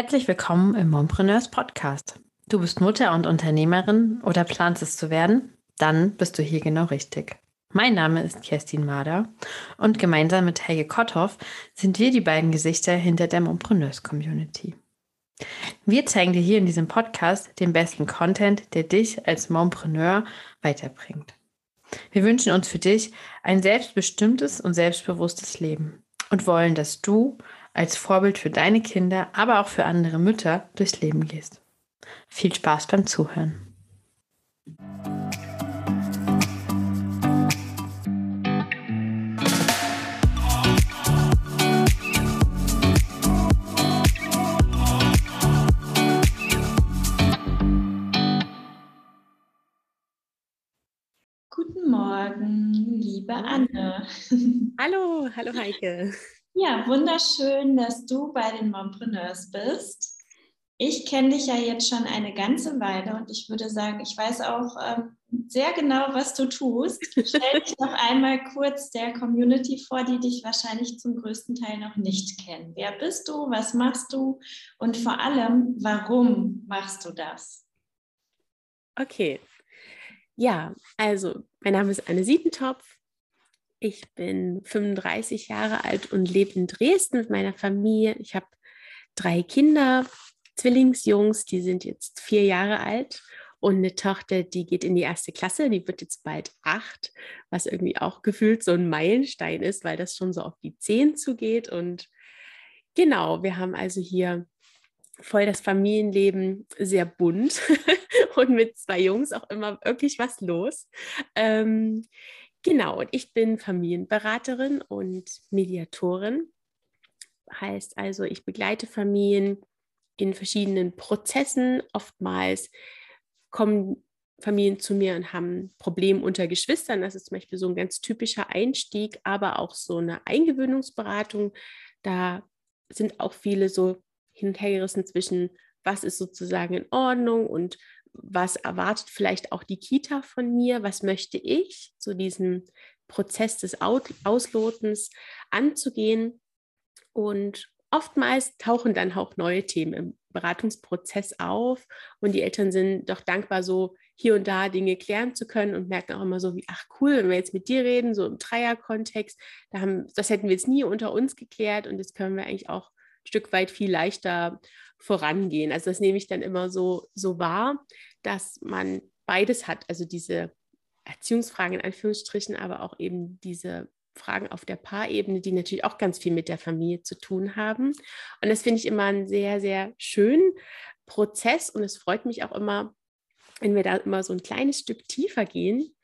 Herzlich willkommen im Mompreneurs Podcast. Du bist Mutter und Unternehmerin oder planst es zu werden? Dann bist du hier genau richtig. Mein Name ist Kerstin Mader und gemeinsam mit Helge Kotthoff sind wir die beiden Gesichter hinter der Mompreneurs Community. Wir zeigen dir hier in diesem Podcast den besten Content, der dich als Mompreneur weiterbringt. Wir wünschen uns für dich ein selbstbestimmtes und selbstbewusstes Leben und wollen, dass du als Vorbild für deine Kinder, aber auch für andere Mütter durchs Leben gehst. Viel Spaß beim Zuhören. Guten Morgen, liebe Anne. Hallo, hallo Heike. Ja, wunderschön, dass du bei den Mompreneurs bist. Ich kenne dich ja jetzt schon eine ganze Weile und ich würde sagen, ich weiß auch ähm, sehr genau, was du tust. Stell dich noch einmal kurz der Community vor, die dich wahrscheinlich zum größten Teil noch nicht kennen. Wer bist du? Was machst du? Und vor allem, warum machst du das? Okay. Ja, also mein Name ist Anne Siebentopf. Ich bin 35 Jahre alt und lebe in Dresden mit meiner Familie. Ich habe drei Kinder, Zwillingsjungs, die sind jetzt vier Jahre alt und eine Tochter, die geht in die erste Klasse, die wird jetzt bald acht, was irgendwie auch gefühlt so ein Meilenstein ist, weil das schon so auf die zehn zugeht. Und genau, wir haben also hier voll das Familienleben sehr bunt und mit zwei Jungs auch immer wirklich was los. Ähm, Genau, und ich bin Familienberaterin und Mediatorin. Heißt also, ich begleite Familien in verschiedenen Prozessen. Oftmals kommen Familien zu mir und haben Probleme unter Geschwistern. Das ist zum Beispiel so ein ganz typischer Einstieg, aber auch so eine Eingewöhnungsberatung. Da sind auch viele so hin und her gerissen zwischen, was ist sozusagen in Ordnung und was erwartet vielleicht auch die Kita von mir, was möchte ich, so diesen Prozess des Auslotens anzugehen. Und oftmals tauchen dann auch neue Themen im Beratungsprozess auf und die Eltern sind doch dankbar, so hier und da Dinge klären zu können und merken auch immer so wie, ach cool, wenn wir jetzt mit dir reden, so im Dreierkontext, da haben, das hätten wir jetzt nie unter uns geklärt und jetzt können wir eigentlich auch ein Stück weit viel leichter vorangehen. Also das nehme ich dann immer so, so wahr, dass man beides hat, also diese Erziehungsfragen in Anführungsstrichen, aber auch eben diese Fragen auf der Paarebene, die natürlich auch ganz viel mit der Familie zu tun haben. Und das finde ich immer einen sehr, sehr schönen Prozess und es freut mich auch immer, wenn wir da immer so ein kleines Stück tiefer gehen.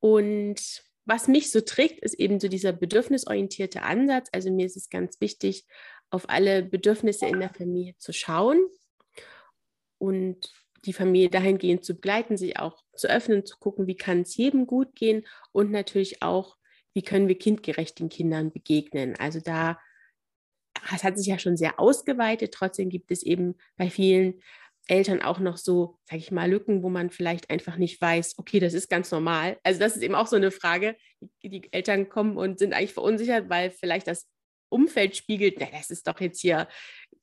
Und was mich so trägt, ist eben so dieser bedürfnisorientierte Ansatz. Also mir ist es ganz wichtig, auf alle Bedürfnisse in der Familie zu schauen und die Familie dahingehend zu begleiten, sich auch zu öffnen, zu gucken, wie kann es jedem gut gehen und natürlich auch, wie können wir kindgerecht den Kindern begegnen. Also da, das hat sich ja schon sehr ausgeweitet, trotzdem gibt es eben bei vielen Eltern auch noch so, sage ich mal, Lücken, wo man vielleicht einfach nicht weiß, okay, das ist ganz normal. Also das ist eben auch so eine Frage. Die Eltern kommen und sind eigentlich verunsichert, weil vielleicht das Umfeld spiegelt, na, das ist doch jetzt hier,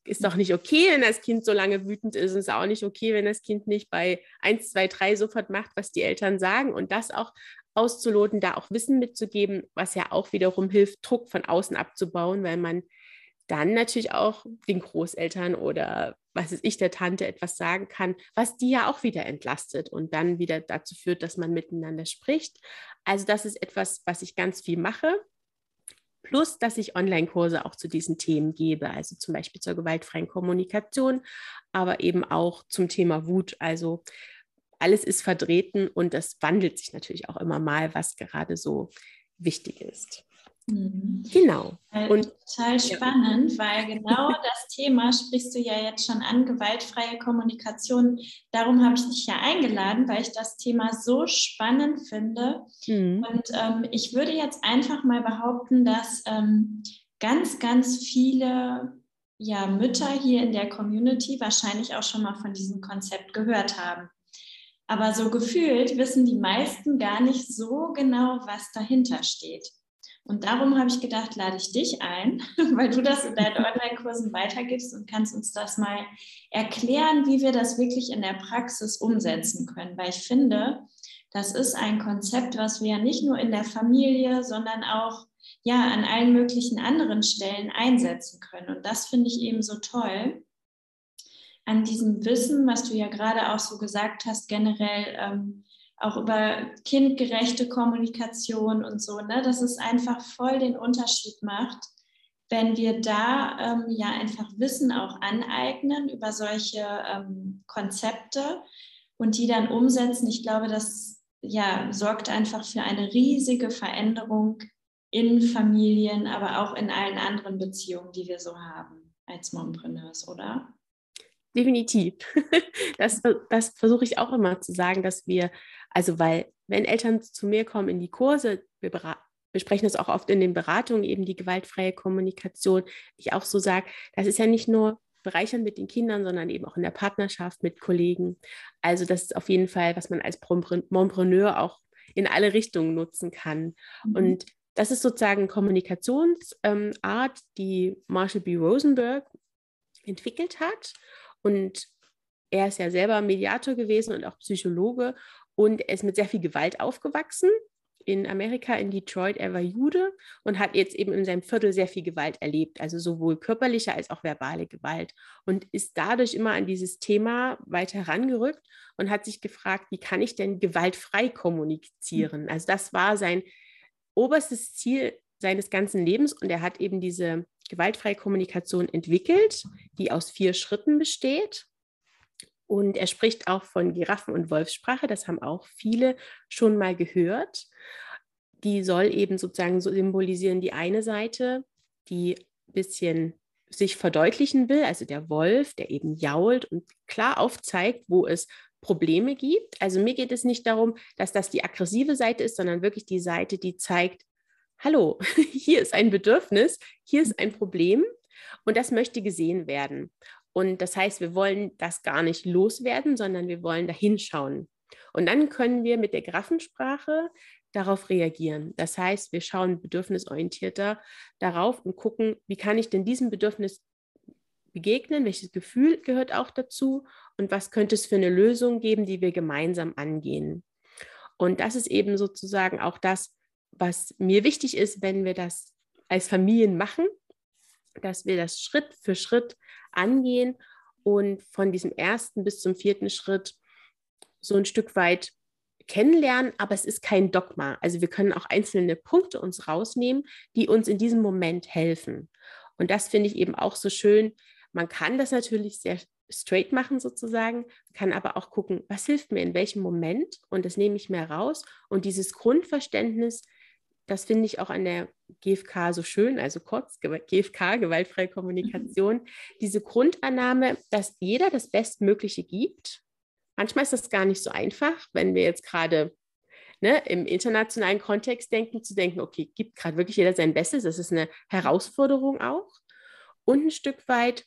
ist doch nicht okay, wenn das Kind so lange wütend ist. Und es ist auch nicht okay, wenn das Kind nicht bei 1, 2, 3 sofort macht, was die Eltern sagen. Und das auch auszuloten, da auch Wissen mitzugeben, was ja auch wiederum hilft, Druck von außen abzubauen, weil man dann natürlich auch den Großeltern oder was ist ich, der Tante etwas sagen kann, was die ja auch wieder entlastet und dann wieder dazu führt, dass man miteinander spricht. Also das ist etwas, was ich ganz viel mache Plus, dass ich Online-Kurse auch zu diesen Themen gebe, also zum Beispiel zur gewaltfreien Kommunikation, aber eben auch zum Thema Wut. Also alles ist vertreten und das wandelt sich natürlich auch immer mal, was gerade so wichtig ist. Mhm. Genau. Äh, und, Total spannend, ja. weil genau das Thema sprichst du ja jetzt schon an, gewaltfreie Kommunikation. Darum habe ich dich ja eingeladen, weil ich das Thema so spannend finde. Mhm. Und ähm, ich würde jetzt einfach mal behaupten, dass ähm, ganz, ganz viele ja, Mütter hier in der Community wahrscheinlich auch schon mal von diesem Konzept gehört haben. Aber so gefühlt wissen die meisten gar nicht so genau, was dahinter steht. Und darum habe ich gedacht, lade ich dich ein, weil du das in deinen Online-Kursen weitergibst und kannst uns das mal erklären, wie wir das wirklich in der Praxis umsetzen können. Weil ich finde, das ist ein Konzept, was wir ja nicht nur in der Familie, sondern auch ja an allen möglichen anderen Stellen einsetzen können. Und das finde ich eben so toll an diesem Wissen, was du ja gerade auch so gesagt hast, generell ähm, auch über kindgerechte Kommunikation und so, ne, dass es einfach voll den Unterschied macht, wenn wir da ähm, ja einfach Wissen auch aneignen über solche ähm, Konzepte und die dann umsetzen. Ich glaube, das ja, sorgt einfach für eine riesige Veränderung in Familien, aber auch in allen anderen Beziehungen, die wir so haben als Mompreneurs, oder? Definitiv. Das, das versuche ich auch immer zu sagen, dass wir, also weil, wenn Eltern zu mir kommen in die Kurse, wir besprechen das auch oft in den Beratungen, eben die gewaltfreie Kommunikation, ich auch so sage, das ist ja nicht nur bereichern mit den Kindern, sondern eben auch in der Partnerschaft mit Kollegen. Also das ist auf jeden Fall, was man als Mompreneur auch in alle Richtungen nutzen kann. Mhm. Und das ist sozusagen Kommunikationsart, ähm, die Marshall B. Rosenberg entwickelt hat. Und er ist ja selber Mediator gewesen und auch Psychologe und er ist mit sehr viel Gewalt aufgewachsen in Amerika, in Detroit. Er war Jude und hat jetzt eben in seinem Viertel sehr viel Gewalt erlebt, also sowohl körperliche als auch verbale Gewalt und ist dadurch immer an dieses Thema weiter herangerückt und hat sich gefragt, wie kann ich denn gewaltfrei kommunizieren? Also das war sein oberstes Ziel seines ganzen Lebens und er hat eben diese gewaltfreie Kommunikation entwickelt, die aus vier Schritten besteht. Und er spricht auch von Giraffen- und Wolfssprache, das haben auch viele schon mal gehört. Die soll eben sozusagen so symbolisieren die eine Seite, die ein bisschen sich verdeutlichen will, also der Wolf, der eben jault und klar aufzeigt, wo es Probleme gibt. Also mir geht es nicht darum, dass das die aggressive Seite ist, sondern wirklich die Seite, die zeigt, hallo, hier ist ein Bedürfnis, hier ist ein Problem und das möchte gesehen werden. Und das heißt, wir wollen das gar nicht loswerden, sondern wir wollen da hinschauen. Und dann können wir mit der Graffensprache darauf reagieren. Das heißt, wir schauen bedürfnisorientierter darauf und gucken, wie kann ich denn diesem Bedürfnis begegnen, welches Gefühl gehört auch dazu und was könnte es für eine Lösung geben, die wir gemeinsam angehen. Und das ist eben sozusagen auch das, was mir wichtig ist, wenn wir das als Familien machen, dass wir das Schritt für Schritt angehen und von diesem ersten bis zum vierten Schritt so ein Stück weit kennenlernen, aber es ist kein Dogma. Also wir können auch einzelne Punkte uns rausnehmen, die uns in diesem Moment helfen. Und das finde ich eben auch so schön. Man kann das natürlich sehr straight machen sozusagen, kann aber auch gucken, was hilft mir in welchem Moment und das nehme ich mir raus. Und dieses Grundverständnis, das finde ich auch an der GFK so schön, also kurz GFK, gewaltfreie Kommunikation, mhm. diese Grundannahme, dass jeder das Bestmögliche gibt. Manchmal ist das gar nicht so einfach, wenn wir jetzt gerade ne, im internationalen Kontext denken, zu denken, okay, gibt gerade wirklich jeder sein Bestes, das ist eine Herausforderung auch. Und ein Stück weit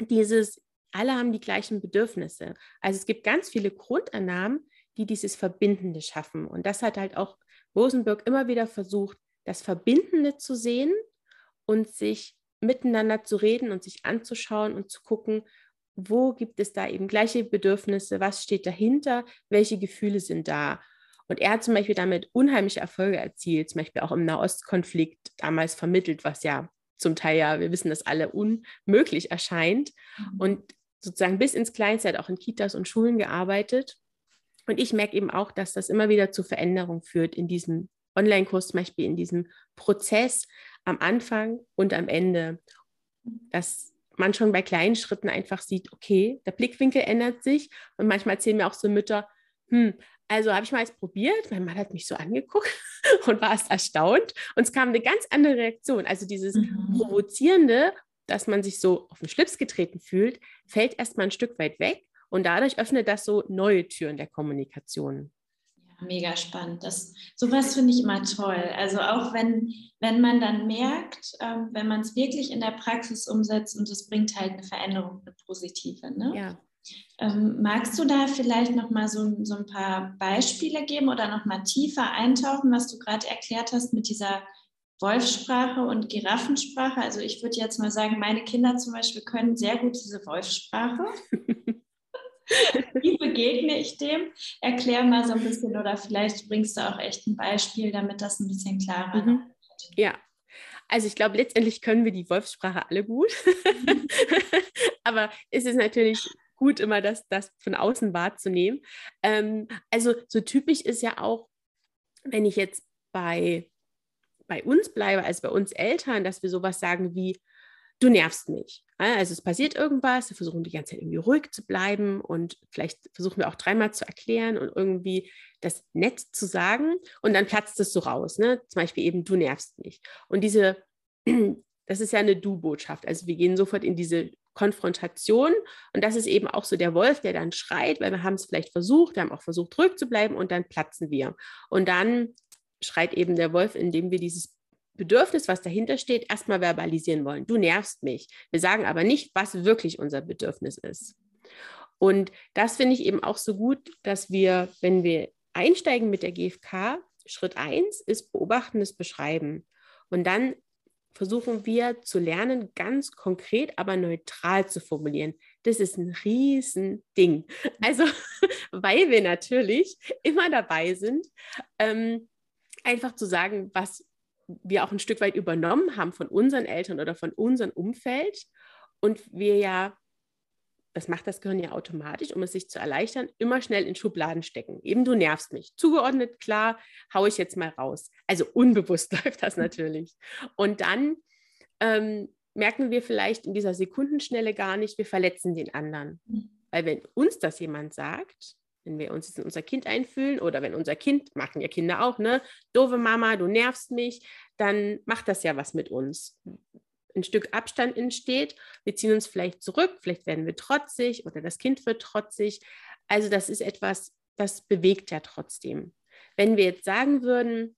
dieses, alle haben die gleichen Bedürfnisse. Also es gibt ganz viele Grundannahmen, die dieses Verbindende schaffen. Und das hat halt auch Rosenberg immer wieder versucht, das Verbindende zu sehen und sich miteinander zu reden und sich anzuschauen und zu gucken, wo gibt es da eben gleiche Bedürfnisse, was steht dahinter, welche Gefühle sind da. Und er hat zum Beispiel damit unheimliche Erfolge erzielt, zum Beispiel auch im Nahostkonflikt damals vermittelt, was ja zum Teil ja, wir wissen, dass alle unmöglich erscheint. Mhm. Und sozusagen bis ins Kleinste hat auch in Kitas und Schulen gearbeitet und ich merke eben auch, dass das immer wieder zu Veränderungen führt in diesem Online-Kurs, zum Beispiel in diesem Prozess am Anfang und am Ende. Dass man schon bei kleinen Schritten einfach sieht, okay, der Blickwinkel ändert sich. Und manchmal erzählen mir auch so Mütter, hm, also habe ich mal jetzt probiert, mein Mann hat mich so angeguckt und war erst erstaunt. Und es kam eine ganz andere Reaktion. Also dieses mhm. Provozierende, dass man sich so auf den Schlips getreten fühlt, fällt erstmal ein Stück weit weg. Und dadurch öffnet das so neue Türen der Kommunikation. Ja, mega spannend. Das, sowas finde ich immer toll. Also auch wenn, wenn man dann merkt, ähm, wenn man es wirklich in der Praxis umsetzt und es bringt halt eine Veränderung, eine positive. Ne? Ja. Ähm, magst du da vielleicht noch mal so, so ein paar Beispiele geben oder noch mal tiefer eintauchen, was du gerade erklärt hast mit dieser Wolfssprache und Giraffensprache. Also ich würde jetzt mal sagen, meine Kinder zum Beispiel können sehr gut diese Wolfssprache. Wie begegne ich dem? Erklär mal so ein bisschen oder vielleicht bringst du auch echt ein Beispiel, damit das ein bisschen klarer mhm. wird. Ja, also ich glaube, letztendlich können wir die Wolfssprache alle gut. Aber es ist natürlich gut, immer das, das von außen wahrzunehmen. Ähm, also so typisch ist ja auch, wenn ich jetzt bei, bei uns bleibe, also bei uns Eltern, dass wir sowas sagen wie, du nervst mich. Also es passiert irgendwas, wir versuchen die ganze Zeit irgendwie ruhig zu bleiben und vielleicht versuchen wir auch dreimal zu erklären und irgendwie das nett zu sagen und dann platzt es so raus. Ne? Zum Beispiel eben, du nervst mich. Und diese, das ist ja eine Du-Botschaft. Also wir gehen sofort in diese Konfrontation und das ist eben auch so der Wolf, der dann schreit, weil wir haben es vielleicht versucht, wir haben auch versucht, ruhig zu bleiben und dann platzen wir. Und dann schreit eben der Wolf, indem wir dieses Bedürfnis, was dahinter steht, erstmal verbalisieren wollen. Du nervst mich. Wir sagen aber nicht, was wirklich unser Bedürfnis ist. Und das finde ich eben auch so gut, dass wir, wenn wir einsteigen mit der GfK, Schritt 1 ist beobachtendes Beschreiben. Und dann versuchen wir zu lernen, ganz konkret, aber neutral zu formulieren. Das ist ein Riesending. Also, weil wir natürlich immer dabei sind, ähm, einfach zu sagen, was wir auch ein Stück weit übernommen haben von unseren Eltern oder von unserem Umfeld und wir ja, das macht das Gehirn ja automatisch, um es sich zu erleichtern, immer schnell in Schubladen stecken. Eben du nervst mich. Zugeordnet, klar, haue ich jetzt mal raus. Also unbewusst läuft das natürlich. Und dann ähm, merken wir vielleicht in dieser Sekundenschnelle gar nicht, wir verletzen den anderen. Mhm. Weil wenn uns das jemand sagt, wenn wir uns in unser Kind einfühlen oder wenn unser Kind, machen ja Kinder auch, ne, doofe Mama, du nervst mich, dann macht das ja was mit uns. Ein Stück Abstand entsteht, wir ziehen uns vielleicht zurück, vielleicht werden wir trotzig oder das Kind wird trotzig. Also das ist etwas, das bewegt ja trotzdem. Wenn wir jetzt sagen würden,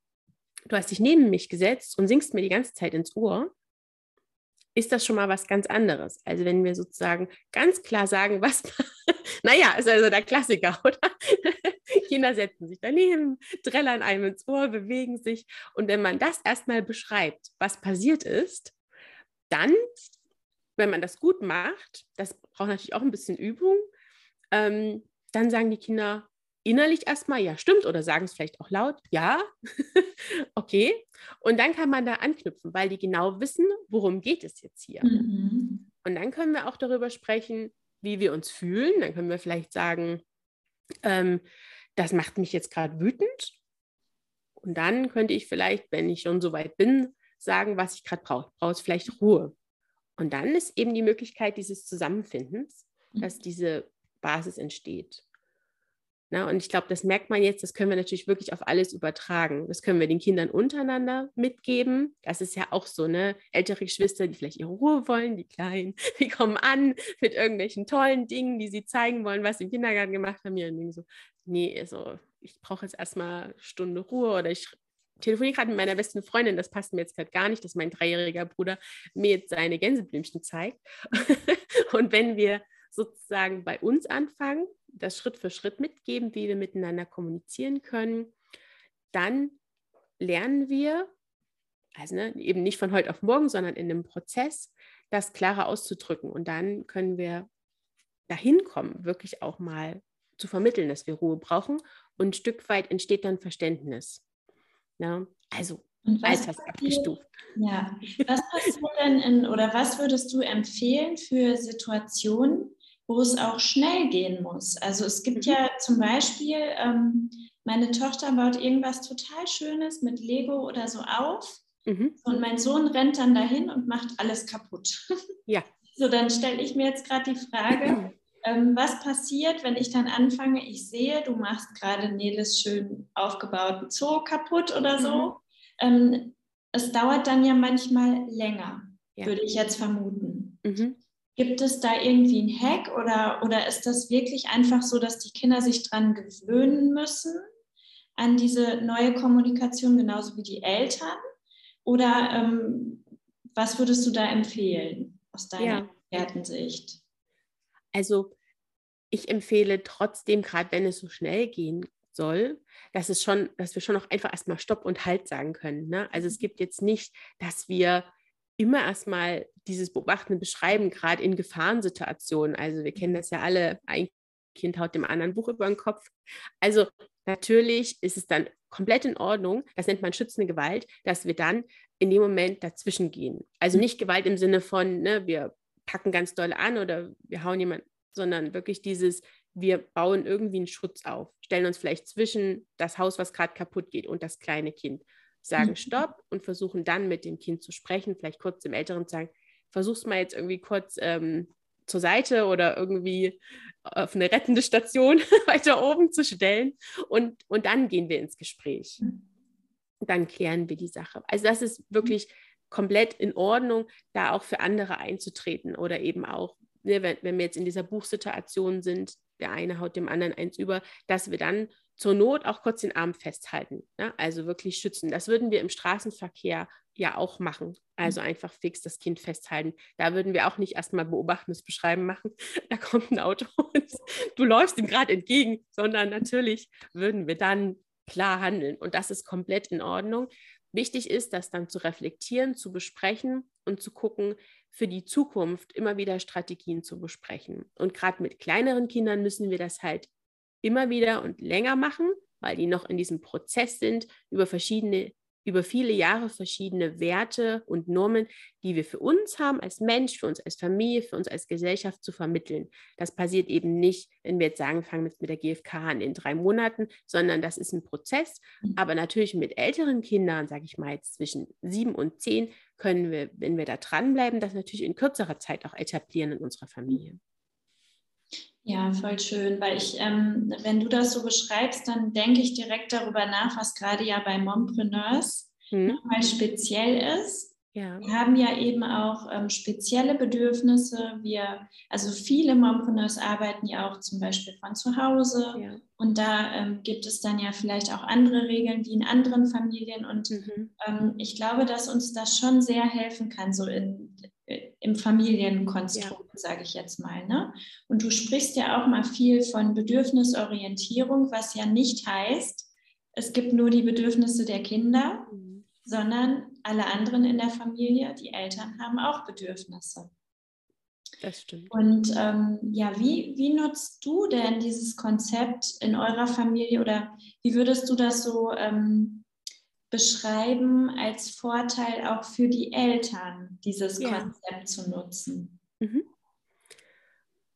du hast dich neben mich gesetzt und singst mir die ganze Zeit ins Ohr, ist das schon mal was ganz anderes. Also wenn wir sozusagen ganz klar sagen, was, naja, ist also der Klassiker, oder? Kinder setzen sich daneben, trällern einem ins Ohr, bewegen sich. Und wenn man das erstmal beschreibt, was passiert ist, dann, wenn man das gut macht, das braucht natürlich auch ein bisschen Übung, ähm, dann sagen die Kinder, innerlich erstmal, ja, stimmt, oder sagen es vielleicht auch laut, ja, okay. Und dann kann man da anknüpfen, weil die genau wissen, worum geht es jetzt hier. Mhm. Und dann können wir auch darüber sprechen, wie wir uns fühlen. Dann können wir vielleicht sagen, ähm, das macht mich jetzt gerade wütend. Und dann könnte ich vielleicht, wenn ich schon so weit bin, sagen, was ich gerade brauche. Brauche es vielleicht Ruhe. Und dann ist eben die Möglichkeit dieses Zusammenfindens, mhm. dass diese Basis entsteht. Na, und ich glaube, das merkt man jetzt, das können wir natürlich wirklich auf alles übertragen. Das können wir den Kindern untereinander mitgeben. Das ist ja auch so, ne? Ältere Geschwister, die vielleicht ihre Ruhe wollen, die Kleinen, die kommen an mit irgendwelchen tollen Dingen, die sie zeigen wollen, was sie im Kindergarten gemacht haben. Ja, und so, nee, also ich brauche jetzt erstmal eine Stunde Ruhe oder ich telefoniere gerade mit meiner besten Freundin, das passt mir jetzt gerade gar nicht, dass mein dreijähriger Bruder mir jetzt seine Gänseblümchen zeigt. und wenn wir sozusagen bei uns anfangen, das Schritt für Schritt mitgeben, wie wir miteinander kommunizieren können, dann lernen wir, also ne, eben nicht von heute auf morgen, sondern in einem Prozess, das klarer auszudrücken. Und dann können wir dahin kommen, wirklich auch mal zu vermitteln, dass wir Ruhe brauchen. Und ein Stück weit entsteht dann Verständnis. Ja, ne? also und was abgestuft. Ja, was passiert denn in, oder was würdest du empfehlen für Situationen, wo es auch schnell gehen muss. Also es gibt mhm. ja zum Beispiel, ähm, meine Tochter baut irgendwas total Schönes mit Lego oder so auf mhm. und mein Sohn rennt dann dahin und macht alles kaputt. Ja. So, dann stelle ich mir jetzt gerade die Frage, ähm, was passiert, wenn ich dann anfange, ich sehe, du machst gerade Neles schön aufgebauten Zoo kaputt oder so. Mhm. Ähm, es dauert dann ja manchmal länger, ja. würde ich jetzt vermuten. Mhm. Gibt es da irgendwie einen Hack oder, oder ist das wirklich einfach so, dass die Kinder sich dran gewöhnen müssen an diese neue Kommunikation, genauso wie die Eltern? Oder ähm, was würdest du da empfehlen aus deiner ja. Also ich empfehle trotzdem, gerade wenn es so schnell gehen soll, dass es schon, dass wir schon auch einfach erstmal Stopp und Halt sagen können. Ne? Also es mhm. gibt jetzt nicht, dass wir immer erstmal dieses Beobachten beschreiben, gerade in Gefahrensituationen. Also wir kennen das ja alle, ein Kind haut dem anderen Buch über den Kopf. Also natürlich ist es dann komplett in Ordnung, das nennt man schützende Gewalt, dass wir dann in dem Moment dazwischen gehen. Also nicht Gewalt im Sinne von, ne, wir packen ganz doll an oder wir hauen jemanden, sondern wirklich dieses, wir bauen irgendwie einen Schutz auf, stellen uns vielleicht zwischen das Haus, was gerade kaputt geht, und das kleine Kind, sagen mhm. Stopp und versuchen dann mit dem Kind zu sprechen, vielleicht kurz dem Älteren zu sagen, versuch's mal jetzt irgendwie kurz ähm, zur Seite oder irgendwie auf eine rettende Station weiter oben zu stellen und, und dann gehen wir ins Gespräch. Mhm. Dann klären wir die Sache. Also das ist wirklich komplett in Ordnung, da auch für andere einzutreten oder eben auch, ne, wenn, wenn wir jetzt in dieser Buchsituation sind, der eine haut dem anderen eins über, dass wir dann zur Not auch kurz den Arm festhalten, ne? also wirklich schützen. Das würden wir im Straßenverkehr ja auch machen. Also einfach fix das Kind festhalten. Da würden wir auch nicht erstmal beobachtendes Beschreiben machen. Da kommt ein Auto und du läufst ihm gerade entgegen, sondern natürlich würden wir dann klar handeln. Und das ist komplett in Ordnung. Wichtig ist, das dann zu reflektieren, zu besprechen und zu gucken, für die Zukunft immer wieder Strategien zu besprechen. Und gerade mit kleineren Kindern müssen wir das halt immer wieder und länger machen, weil die noch in diesem Prozess sind, über verschiedene über viele Jahre verschiedene Werte und Normen, die wir für uns haben als Mensch, für uns als Familie, für uns als Gesellschaft zu vermitteln. Das passiert eben nicht, wenn wir jetzt sagen, fangen wir mit der GfK an in drei Monaten, sondern das ist ein Prozess. Mhm. Aber natürlich mit älteren Kindern, sage ich mal jetzt zwischen sieben und zehn, können wir, wenn wir da dranbleiben, das natürlich in kürzerer Zeit auch etablieren in unserer Familie. Ja, voll schön, weil ich, ähm, wenn du das so beschreibst, dann denke ich direkt darüber nach, was gerade ja bei Mompreneurs hm. nochmal speziell ist. Ja. Wir haben ja eben auch ähm, spezielle Bedürfnisse. Wir, also viele Mompreneurs arbeiten ja auch zum Beispiel von zu Hause. Ja. Und da ähm, gibt es dann ja vielleicht auch andere Regeln wie in anderen Familien. Und mhm. ähm, ich glaube, dass uns das schon sehr helfen kann, so in, im Familienkonstrukt, ja. sage ich jetzt mal. Ne? Und du sprichst ja auch mal viel von Bedürfnisorientierung, was ja nicht heißt, es gibt nur die Bedürfnisse der Kinder, mhm. sondern alle anderen in der Familie, die Eltern haben auch Bedürfnisse. Das stimmt. Und ähm, ja, wie, wie nutzt du denn dieses Konzept in eurer Familie oder wie würdest du das so ähm, beschreiben als Vorteil auch für die Eltern, dieses ja. Konzept zu nutzen? Mhm.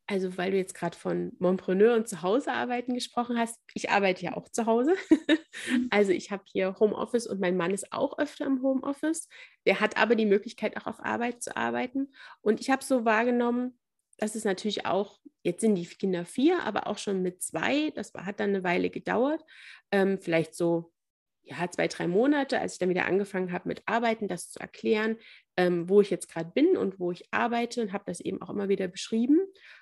Also, weil du jetzt gerade von Montpreneur und Zuhausearbeiten gesprochen hast, ich arbeite ja auch zu Hause. Mhm. also, ich habe hier Homeoffice und mein Mann ist auch öfter im Homeoffice. Der hat aber die Möglichkeit, auch auf Arbeit zu arbeiten. Und ich habe so wahrgenommen, dass es natürlich auch, jetzt sind die Kinder vier, aber auch schon mit zwei, das hat dann eine Weile gedauert, ähm, vielleicht so ja, zwei, drei Monate, als ich dann wieder angefangen habe mit Arbeiten, das zu erklären, ähm, wo ich jetzt gerade bin und wo ich arbeite und habe das eben auch immer wieder beschrieben,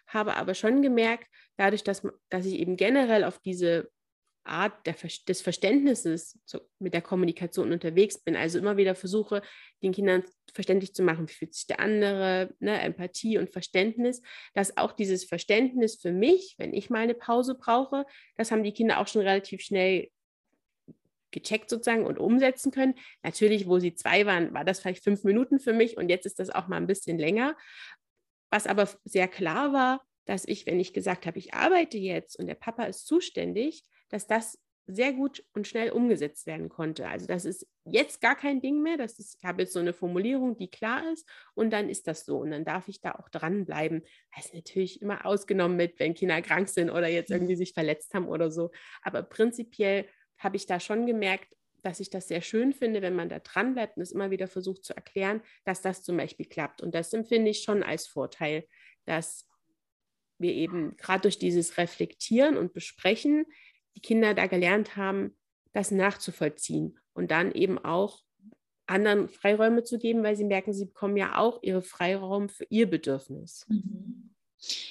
habe aber schon gemerkt, dadurch, dass, dass ich eben generell auf diese Art der, des Verständnisses zu, mit der Kommunikation unterwegs bin, also immer wieder versuche, den Kindern verständlich zu machen, wie fühlt sich der andere, ne, Empathie und Verständnis, dass auch dieses Verständnis für mich, wenn ich mal eine Pause brauche, das haben die Kinder auch schon relativ schnell gecheckt sozusagen und umsetzen können. Natürlich, wo sie zwei waren, war das vielleicht fünf Minuten für mich und jetzt ist das auch mal ein bisschen länger. Was aber sehr klar war, dass ich, wenn ich gesagt habe, ich arbeite jetzt und der Papa ist zuständig, dass das sehr gut und schnell umgesetzt werden konnte. Also das ist jetzt gar kein Ding mehr. Das ist, ich habe jetzt so eine Formulierung, die klar ist und dann ist das so und dann darf ich da auch dranbleiben. Das ist natürlich immer ausgenommen mit, wenn Kinder krank sind oder jetzt irgendwie sich verletzt haben oder so. Aber prinzipiell habe ich da schon gemerkt, dass ich das sehr schön finde, wenn man da dran bleibt und es immer wieder versucht zu erklären, dass das zum Beispiel klappt. Und das empfinde ich schon als Vorteil, dass wir eben gerade durch dieses Reflektieren und Besprechen die Kinder da gelernt haben, das nachzuvollziehen und dann eben auch anderen Freiräume zu geben, weil sie merken, sie bekommen ja auch ihre Freiraum für ihr Bedürfnis. Mhm.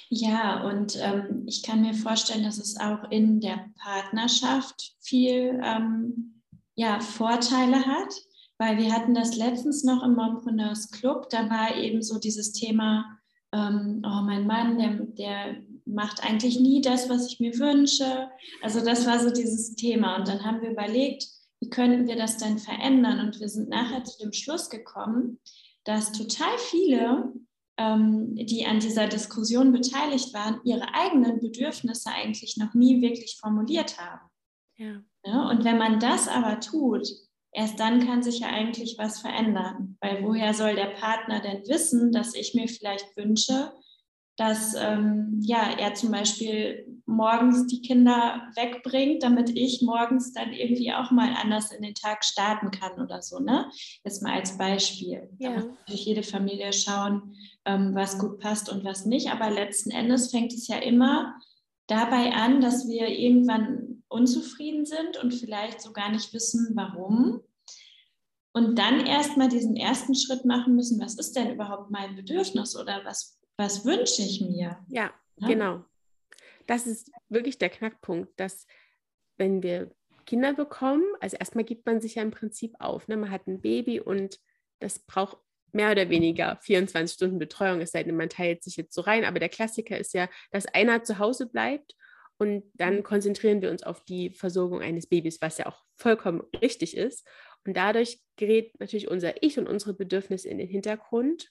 Ja, und ähm, ich kann mir vorstellen, dass es auch in der Partnerschaft viel ähm, ja, Vorteile hat, weil wir hatten das letztens noch im Mompreneurs Club, da war eben so dieses Thema, ähm, oh mein Mann, der, der macht eigentlich nie das, was ich mir wünsche. Also das war so dieses Thema. Und dann haben wir überlegt, wie könnten wir das denn verändern? Und wir sind nachher zu dem Schluss gekommen, dass total viele, die an dieser Diskussion beteiligt waren, ihre eigenen Bedürfnisse eigentlich noch nie wirklich formuliert haben. Ja. Ja, und wenn man das aber tut, erst dann kann sich ja eigentlich was verändern. Weil woher soll der Partner denn wissen, dass ich mir vielleicht wünsche, dass ähm, ja, er zum Beispiel morgens die Kinder wegbringt, damit ich morgens dann irgendwie auch mal anders in den Tag starten kann oder so. Ne? Jetzt mal als Beispiel. Ja. Da muss natürlich jede Familie schauen, ähm, was gut passt und was nicht. Aber letzten Endes fängt es ja immer dabei an, dass wir irgendwann unzufrieden sind und vielleicht so gar nicht wissen, warum. Und dann erstmal diesen ersten Schritt machen müssen, was ist denn überhaupt mein Bedürfnis oder was, was wünsche ich mir? Ja, ja, genau. Das ist wirklich der Knackpunkt, dass wenn wir Kinder bekommen, also erstmal gibt man sich ja im Prinzip auf. Ne? Man hat ein Baby und das braucht mehr oder weniger 24 Stunden Betreuung, es sei denn, man teilt sich jetzt so rein. Aber der Klassiker ist ja, dass einer zu Hause bleibt und dann mhm. konzentrieren wir uns auf die Versorgung eines Babys, was ja auch vollkommen richtig ist. Und dadurch gerät natürlich unser Ich und unsere Bedürfnisse in den Hintergrund.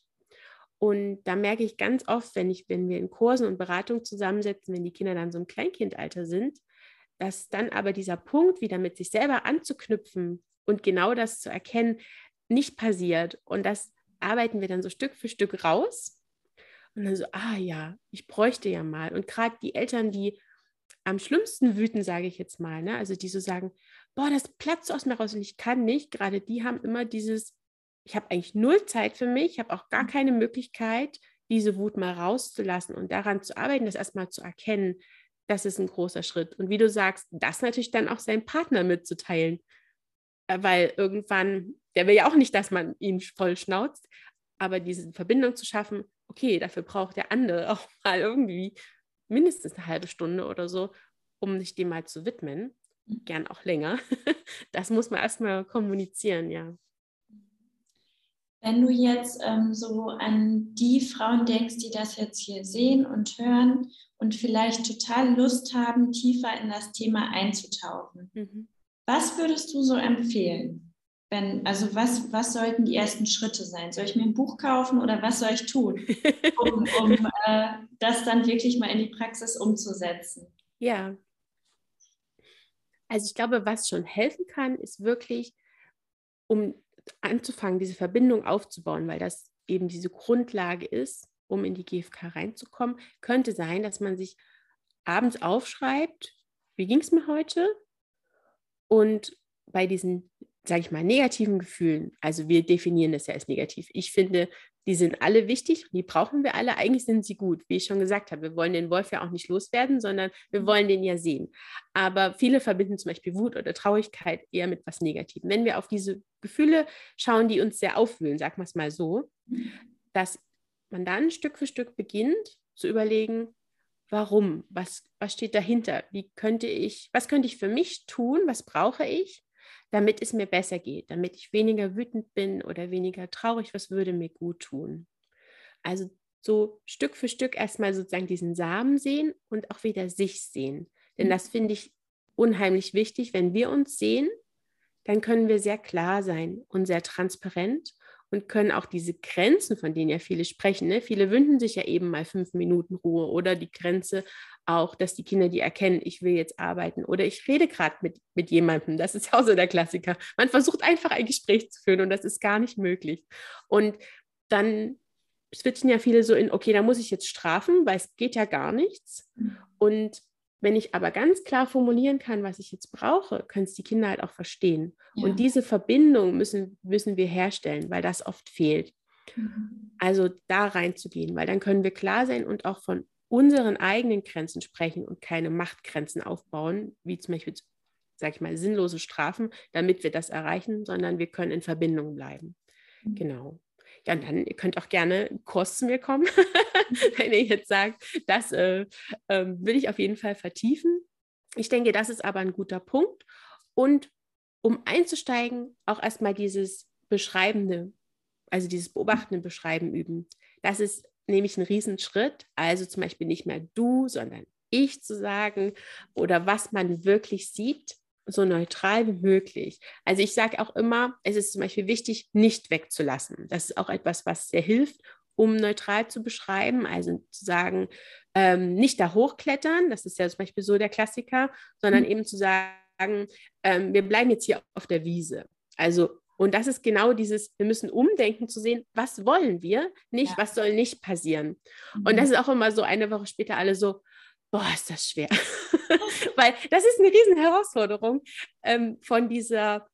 Und da merke ich ganz oft, wenn, ich, wenn wir in Kursen und Beratungen zusammensetzen, wenn die Kinder dann so im Kleinkindalter sind, dass dann aber dieser Punkt, wieder mit sich selber anzuknüpfen und genau das zu erkennen, nicht passiert. Und das arbeiten wir dann so Stück für Stück raus. Und dann so, ah ja, ich bräuchte ja mal. Und gerade die Eltern, die am schlimmsten wüten, sage ich jetzt mal, ne? also die so sagen, boah, das platzt aus mir raus und ich kann nicht, gerade die haben immer dieses, ich habe eigentlich null Zeit für mich, ich habe auch gar mhm. keine Möglichkeit, diese Wut mal rauszulassen und daran zu arbeiten, das erstmal zu erkennen, das ist ein großer Schritt. Und wie du sagst, das natürlich dann auch seinem Partner mitzuteilen, äh, weil irgendwann, der will ja auch nicht, dass man ihn voll schnauzt, aber diese Verbindung zu schaffen, okay, dafür braucht der andere auch mal irgendwie mindestens eine halbe Stunde oder so, um sich dem mal zu widmen. Mhm. Gern auch länger. Das muss man erstmal kommunizieren, ja. Wenn du jetzt ähm, so an die Frauen denkst, die das jetzt hier sehen und hören und vielleicht total Lust haben, tiefer in das Thema einzutauchen, mhm. was würdest du so empfehlen? Wenn, also was, was sollten die ersten Schritte sein? Soll ich mir ein Buch kaufen oder was soll ich tun, um, um äh, das dann wirklich mal in die Praxis umzusetzen? Ja. Also ich glaube, was schon helfen kann, ist wirklich, um anzufangen, diese Verbindung aufzubauen, weil das eben diese Grundlage ist, um in die GFK reinzukommen, könnte sein, dass man sich abends aufschreibt, wie ging es mir heute? Und bei diesen sage ich mal, negativen Gefühlen, also wir definieren das ja als negativ. Ich finde, die sind alle wichtig, die brauchen wir alle. Eigentlich sind sie gut, wie ich schon gesagt habe. Wir wollen den Wolf ja auch nicht loswerden, sondern wir wollen den ja sehen. Aber viele verbinden zum Beispiel Wut oder Traurigkeit eher mit was Negativem. Wenn wir auf diese Gefühle schauen, die uns sehr aufwühlen, sagen wir es mal so, dass man dann Stück für Stück beginnt zu überlegen, warum, was, was steht dahinter, wie könnte ich, was könnte ich für mich tun, was brauche ich, damit es mir besser geht, damit ich weniger wütend bin oder weniger traurig, was würde mir gut tun. Also so Stück für Stück erstmal sozusagen diesen Samen sehen und auch wieder sich sehen. Denn mhm. das finde ich unheimlich wichtig. Wenn wir uns sehen, dann können wir sehr klar sein und sehr transparent und können auch diese Grenzen, von denen ja viele sprechen, ne? viele wünschen sich ja eben mal fünf Minuten Ruhe oder die Grenze auch, dass die Kinder die erkennen, ich will jetzt arbeiten oder ich rede gerade mit, mit jemandem. Das ist ja auch so der Klassiker. Man versucht einfach ein Gespräch zu führen und das ist gar nicht möglich. Und dann switchen ja viele so in, okay, da muss ich jetzt strafen, weil es geht ja gar nichts. Mhm. Und wenn ich aber ganz klar formulieren kann, was ich jetzt brauche, können es die Kinder halt auch verstehen. Ja. Und diese Verbindung müssen, müssen wir herstellen, weil das oft fehlt. Mhm. Also da reinzugehen, weil dann können wir klar sein und auch von unseren eigenen Grenzen sprechen und keine Machtgrenzen aufbauen, wie zum Beispiel, sage ich mal, sinnlose Strafen, damit wir das erreichen, sondern wir können in Verbindung bleiben. Mhm. Genau. Ja, und dann, ihr könnt auch gerne Kurs zu mir kommen, wenn ihr jetzt sagt, das äh, äh, will ich auf jeden Fall vertiefen. Ich denke, das ist aber ein guter Punkt. Und um einzusteigen, auch erstmal dieses beschreibende, also dieses beobachtende Beschreiben üben. Das ist nämlich ein Riesenschritt. Also zum Beispiel nicht mehr du, sondern ich zu sagen oder was man wirklich sieht, so neutral wie möglich. Also ich sage auch immer, es ist zum Beispiel wichtig, nicht wegzulassen. Das ist auch etwas, was sehr hilft, um neutral zu beschreiben. Also zu sagen, ähm, nicht da hochklettern, das ist ja zum Beispiel so der Klassiker, sondern mhm. eben zu sagen, ähm, wir bleiben jetzt hier auf der Wiese. Also und das ist genau dieses, wir müssen umdenken zu sehen, was wollen wir, nicht, ja. was soll nicht passieren. Mhm. Und das ist auch immer so eine Woche später alle so, boah, ist das schwer. Weil das ist eine riesen Herausforderung, ähm, von dieser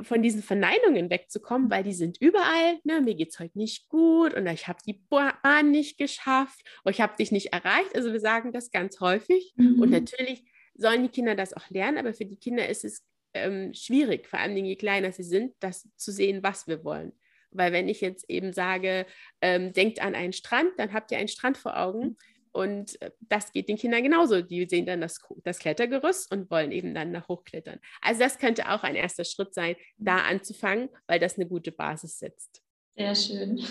von diesen Verneinungen wegzukommen, weil die sind überall. Ne? Mir geht es heute nicht gut und ich habe die Bahn nicht geschafft und ich habe dich nicht erreicht. Also wir sagen das ganz häufig. Mhm. Und natürlich sollen die Kinder das auch lernen, aber für die Kinder ist es ähm, schwierig, vor allem je kleiner sie sind, das zu sehen, was wir wollen. Weil wenn ich jetzt eben sage, ähm, denkt an einen Strand, dann habt ihr einen Strand vor Augen. Und äh, das geht den Kindern genauso. Die sehen dann das, das Klettergerüst und wollen eben dann nach hochklettern. Also das könnte auch ein erster Schritt sein, da anzufangen, weil das eine gute Basis setzt. Sehr schön.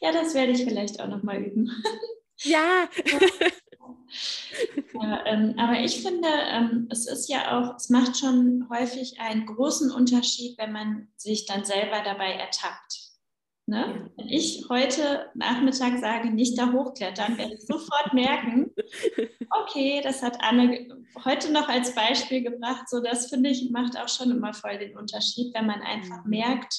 ja, das werde ich vielleicht auch nochmal üben. Ja. ja ähm, aber ich finde, ähm, es ist ja auch, es macht schon häufig einen großen Unterschied, wenn man sich dann selber dabei ertappt. Ne? Wenn ich heute Nachmittag sage, nicht da hochklettern, werde ich sofort merken, okay, das hat Anne heute noch als Beispiel gebracht. So, das finde ich, macht auch schon immer voll den Unterschied, wenn man einfach mhm. merkt,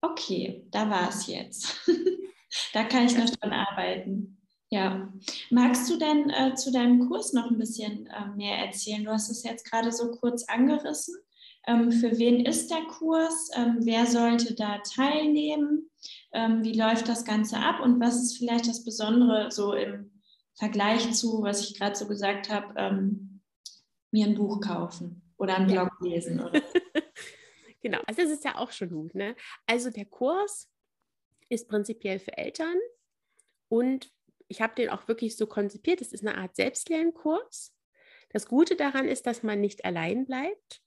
okay, da war es jetzt. da kann ich noch dran arbeiten. Ja. Magst du denn äh, zu deinem Kurs noch ein bisschen äh, mehr erzählen? Du hast es jetzt gerade so kurz angerissen. Ähm, für wen ist der Kurs? Ähm, wer sollte da teilnehmen? Ähm, wie läuft das Ganze ab? Und was ist vielleicht das Besondere so im Vergleich zu, was ich gerade so gesagt habe, mir ein Buch kaufen oder einen Blog lesen? Oder? genau, also das ist ja auch schon gut. Ne? Also der Kurs ist prinzipiell für Eltern und ich habe den auch wirklich so konzipiert. Es ist eine Art Selbstlernkurs. Das Gute daran ist, dass man nicht allein bleibt.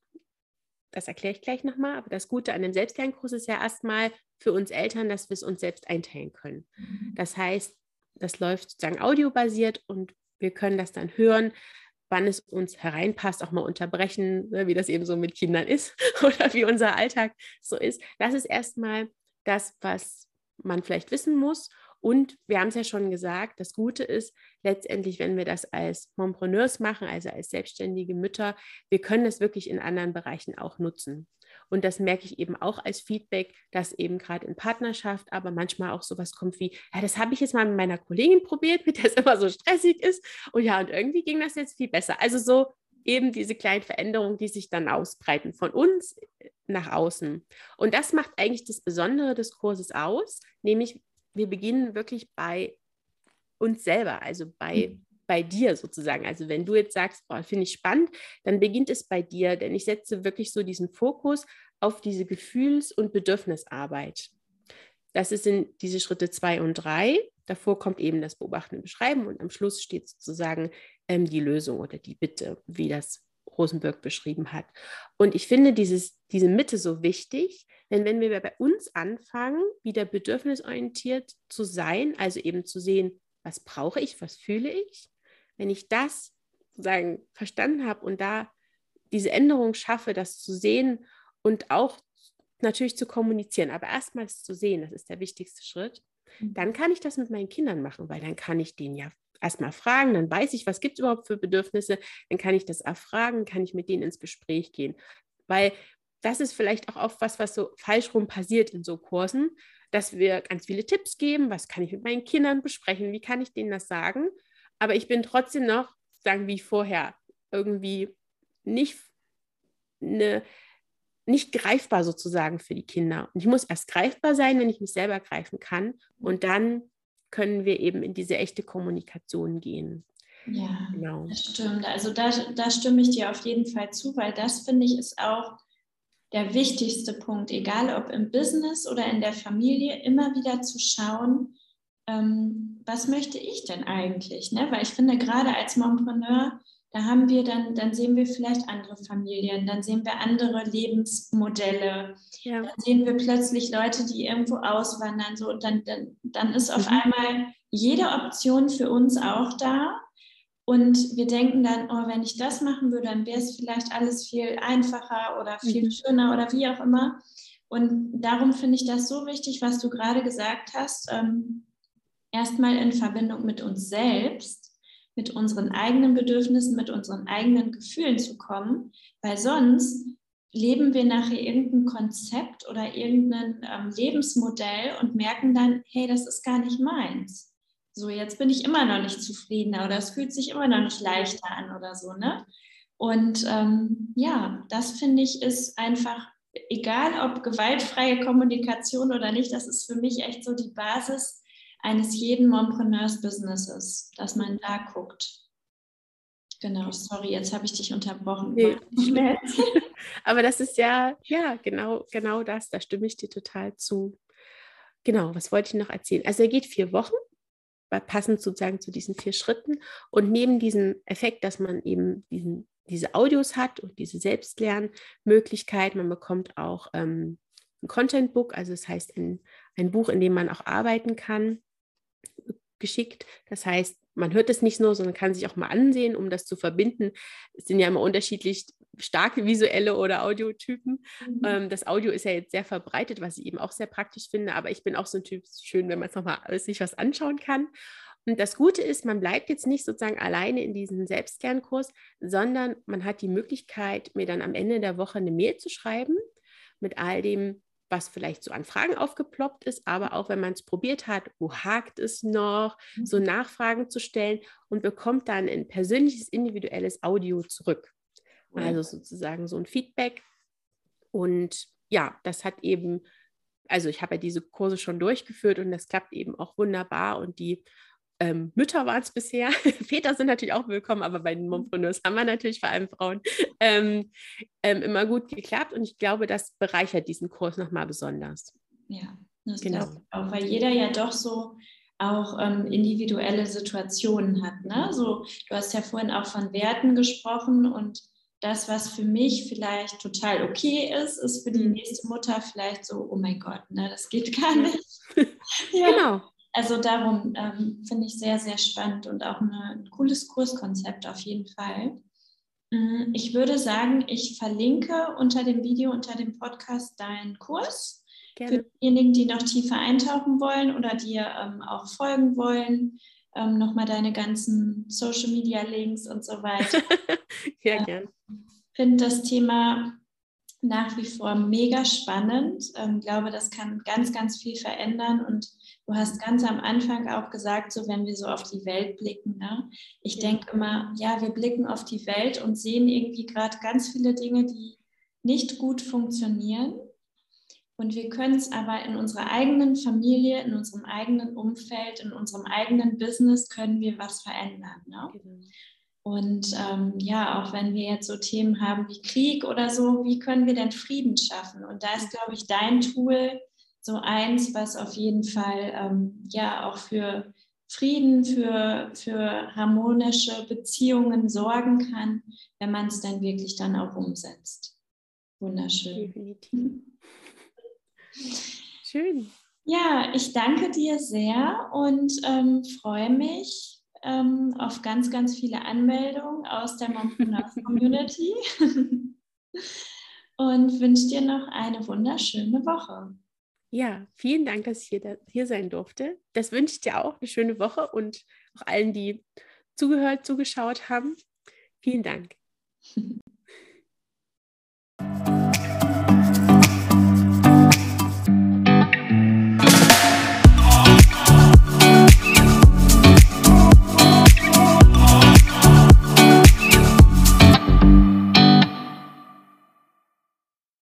Das erkläre ich gleich nochmal. Aber das Gute an dem Selbstlernkurs ist ja erstmal für uns Eltern, dass wir es uns selbst einteilen können. Mhm. Das heißt, das läuft sozusagen audiobasiert und wir können das dann hören, wann es uns hereinpasst, auch mal unterbrechen, ne, wie das eben so mit Kindern ist oder wie unser Alltag so ist. Das ist erstmal das, was man vielleicht wissen muss. Und wir haben es ja schon gesagt, das Gute ist letztendlich, wenn wir das als Mompreneurs machen, also als selbstständige Mütter, wir können das wirklich in anderen Bereichen auch nutzen. Und das merke ich eben auch als Feedback, dass eben gerade in Partnerschaft aber manchmal auch sowas kommt wie, ja, das habe ich jetzt mal mit meiner Kollegin probiert, mit der es immer so stressig ist. Und ja, und irgendwie ging das jetzt viel besser. Also so eben diese kleinen Veränderungen, die sich dann ausbreiten von uns nach außen. Und das macht eigentlich das Besondere des Kurses aus, nämlich wir beginnen wirklich bei uns selber, also bei, mhm. bei dir sozusagen. Also wenn du jetzt sagst, oh, finde ich spannend, dann beginnt es bei dir, denn ich setze wirklich so diesen Fokus auf diese Gefühls- und Bedürfnisarbeit. Das sind diese Schritte zwei und drei. Davor kommt eben das Beobachten und Beschreiben und am Schluss steht sozusagen ähm, die Lösung oder die Bitte, wie das Rosenberg beschrieben hat. Und ich finde dieses, diese Mitte so wichtig, denn wenn wir bei uns anfangen, wieder bedürfnisorientiert zu sein, also eben zu sehen, was brauche ich, was fühle ich, wenn ich das sozusagen verstanden habe und da diese Änderung schaffe, das zu sehen und auch natürlich zu kommunizieren, aber erstmals zu sehen, das ist der wichtigste Schritt, mhm. dann kann ich das mit meinen Kindern machen, weil dann kann ich denen ja erstmal fragen, dann weiß ich, was gibt es überhaupt für Bedürfnisse, dann kann ich das erfragen, kann ich mit denen ins Gespräch gehen. Weil das ist vielleicht auch oft was, was so falsch rum passiert in so Kursen, dass wir ganz viele Tipps geben, was kann ich mit meinen Kindern besprechen, wie kann ich denen das sagen, aber ich bin trotzdem noch, sagen wie vorher, irgendwie nicht eine, nicht greifbar sozusagen für die Kinder. Und ich muss erst greifbar sein, wenn ich mich selber greifen kann. Und dann können wir eben in diese echte Kommunikation gehen. Ja, genau. das stimmt. Also da, da stimme ich dir auf jeden Fall zu, weil das finde ich ist auch der wichtigste Punkt, egal ob im Business oder in der Familie, immer wieder zu schauen, ähm, was möchte ich denn eigentlich? Ne? Weil ich finde, gerade als Mompreneur, da haben wir dann, dann sehen wir vielleicht andere Familien, dann sehen wir andere Lebensmodelle, ja. dann sehen wir plötzlich Leute, die irgendwo auswandern, so und dann, dann, dann ist auf mhm. einmal jede Option für uns auch da. Und wir denken dann, oh, wenn ich das machen würde, dann wäre es vielleicht alles viel einfacher oder viel mhm. schöner oder wie auch immer. Und darum finde ich das so wichtig, was du gerade gesagt hast. Ähm, erstmal in Verbindung mit uns selbst, mit unseren eigenen Bedürfnissen, mit unseren eigenen Gefühlen zu kommen, weil sonst leben wir nachher irgendein Konzept oder irgendein ähm, Lebensmodell und merken dann, hey, das ist gar nicht meins. So, jetzt bin ich immer noch nicht zufriedener oder es fühlt sich immer noch nicht leichter an oder so, ne? Und ähm, ja, das finde ich ist einfach, egal ob gewaltfreie Kommunikation oder nicht, das ist für mich echt so die Basis eines jeden Mompreneurs-Businesses, dass man da guckt. Genau, sorry, jetzt habe ich dich unterbrochen. Nee. Aber das ist ja, ja, genau, genau das, da stimme ich dir total zu. Genau, was wollte ich noch erzählen? Also er geht vier Wochen, passend sozusagen zu diesen vier Schritten. Und neben diesem Effekt, dass man eben diesen, diese Audios hat und diese Selbstlernmöglichkeit, man bekommt auch ähm, ein Content Book, also das heißt ein, ein Buch, in dem man auch arbeiten kann geschickt. Das heißt, man hört es nicht nur, sondern kann sich auch mal ansehen, um das zu verbinden. Es sind ja immer unterschiedlich starke visuelle oder Audiotypen. Mhm. Ähm, das Audio ist ja jetzt sehr verbreitet, was ich eben auch sehr praktisch finde, aber ich bin auch so ein Typ, schön, wenn man es nochmal sich was anschauen kann. Und das Gute ist, man bleibt jetzt nicht sozusagen alleine in diesem Selbstkernkurs, sondern man hat die Möglichkeit, mir dann am Ende der Woche eine Mail zu schreiben mit all dem, was vielleicht so an Fragen aufgeploppt ist, aber auch wenn man es probiert hat, wo hakt es noch, so mhm. Nachfragen zu stellen und bekommt dann ein persönliches, individuelles Audio zurück. Also sozusagen so ein Feedback. Und ja, das hat eben, also ich habe ja diese Kurse schon durchgeführt und das klappt eben auch wunderbar und die ähm, Mütter waren es bisher. Väter sind natürlich auch willkommen, aber bei den Mompreneurs haben wir natürlich vor allem Frauen ähm, ähm, immer gut geklappt. Und ich glaube, das bereichert diesen Kurs nochmal besonders. Ja, das genau. auch, weil jeder ja doch so auch ähm, individuelle Situationen hat. Ne? So, du hast ja vorhin auch von Werten gesprochen und das, was für mich vielleicht total okay ist, ist für die mhm. nächste Mutter vielleicht so, oh mein Gott, ne, das geht gar nicht. ja. Genau. Also darum ähm, finde ich sehr, sehr spannend und auch eine, ein cooles Kurskonzept auf jeden Fall. Mm, ich würde sagen, ich verlinke unter dem Video, unter dem Podcast deinen Kurs. Gerne. Für diejenigen, die noch tiefer eintauchen wollen oder dir ähm, auch folgen wollen, ähm, nochmal deine ganzen Social Media Links und so weiter. ja, äh, gerne. Ich finde das Thema nach wie vor mega spannend. Ich ähm, glaube, das kann ganz, ganz viel verändern und Du hast ganz am Anfang auch gesagt, so wenn wir so auf die Welt blicken, ne? ich denke immer, ja, wir blicken auf die Welt und sehen irgendwie gerade ganz viele Dinge, die nicht gut funktionieren. Und wir können es aber in unserer eigenen Familie, in unserem eigenen Umfeld, in unserem eigenen Business können wir was verändern. Ne? Genau. Und ähm, ja, auch wenn wir jetzt so Themen haben wie Krieg oder so, wie können wir denn Frieden schaffen? Und da ist, glaube ich, dein Tool so eins, was auf jeden Fall ähm, ja auch für Frieden, für, für harmonische Beziehungen sorgen kann, wenn man es dann wirklich dann auch umsetzt. Wunderschön. Definitiv. Schön. Ja, ich danke dir sehr und ähm, freue mich ähm, auf ganz, ganz viele Anmeldungen aus der Mompreneurs Community und wünsche dir noch eine wunderschöne Woche. Ja, vielen Dank, dass ich hier, hier sein durfte. Das wünsche ich dir auch eine schöne Woche und auch allen, die zugehört, zugeschaut haben. Vielen Dank.